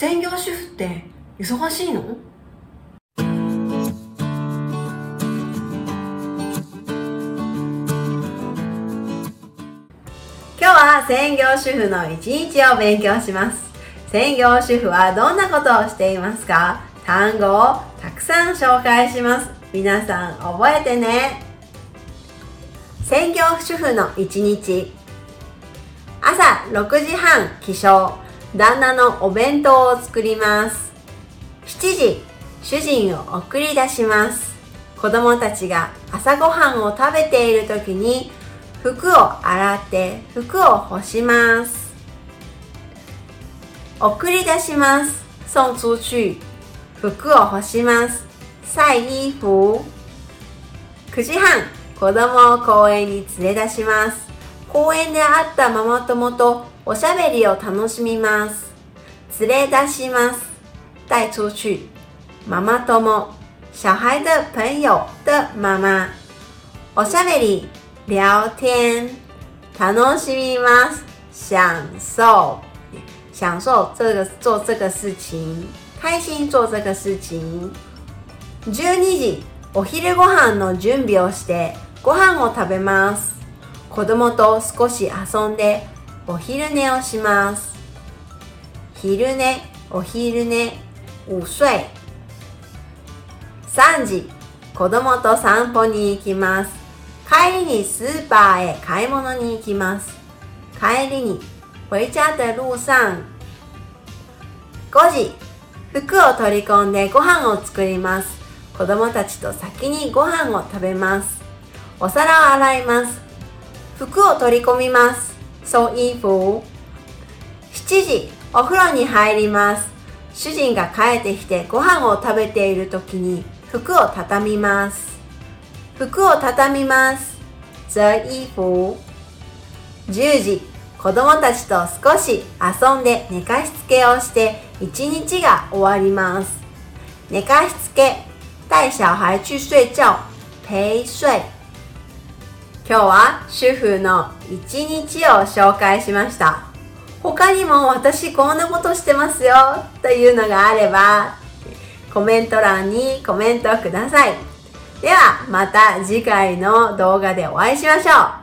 専業主婦って忙しいの？今日は専業主婦の一日を勉強します。専業主婦はどんなことをしていますか？単語をたくさん紹介します。皆さん覚えてね。専業主婦の一日。朝6時半起床。旦那のお弁当を作ります。7時主人を送り出します。子供たちが朝ごはんを食べている時に服を洗って服を干します。送り出します。送出去。服を干します。晒衣服。9時半子供を公園に連れ出します。公園で会ったママ友とおしゃべりを楽しみます。連れ出します。带出去。ママ友。小孩的朋友的妈妈。おしゃべり聊天。楽しみます。享受。享受这个做这个事情。開心做这个事情。12時お昼ご飯の準備をしてご飯を食べます。子供と少し遊んでお昼寝をします。昼寝お昼寝午睡。3時子供と散歩に行きます。帰りにスーパーへ買い物に行きます。帰りに回家的路上。5時服を取り込んでご飯を作ります。子供たちと先にご飯を食べます。お皿を洗います。服を取り込みます。收衣服7時お風呂に入ります。主人が帰ってきてご飯を食べている時に服を畳みます。服を畳みます。折衣服10時子供たちと少し遊んで寝かしつけをして一日が終わります。寝かしつけ带小孩去睡觉陪睡。今日は主婦の一日を紹介しました。他にも私こんなことしてますよ。というのがあればコメント欄にコメントください。ではまた次回の動画でお会いしましょう。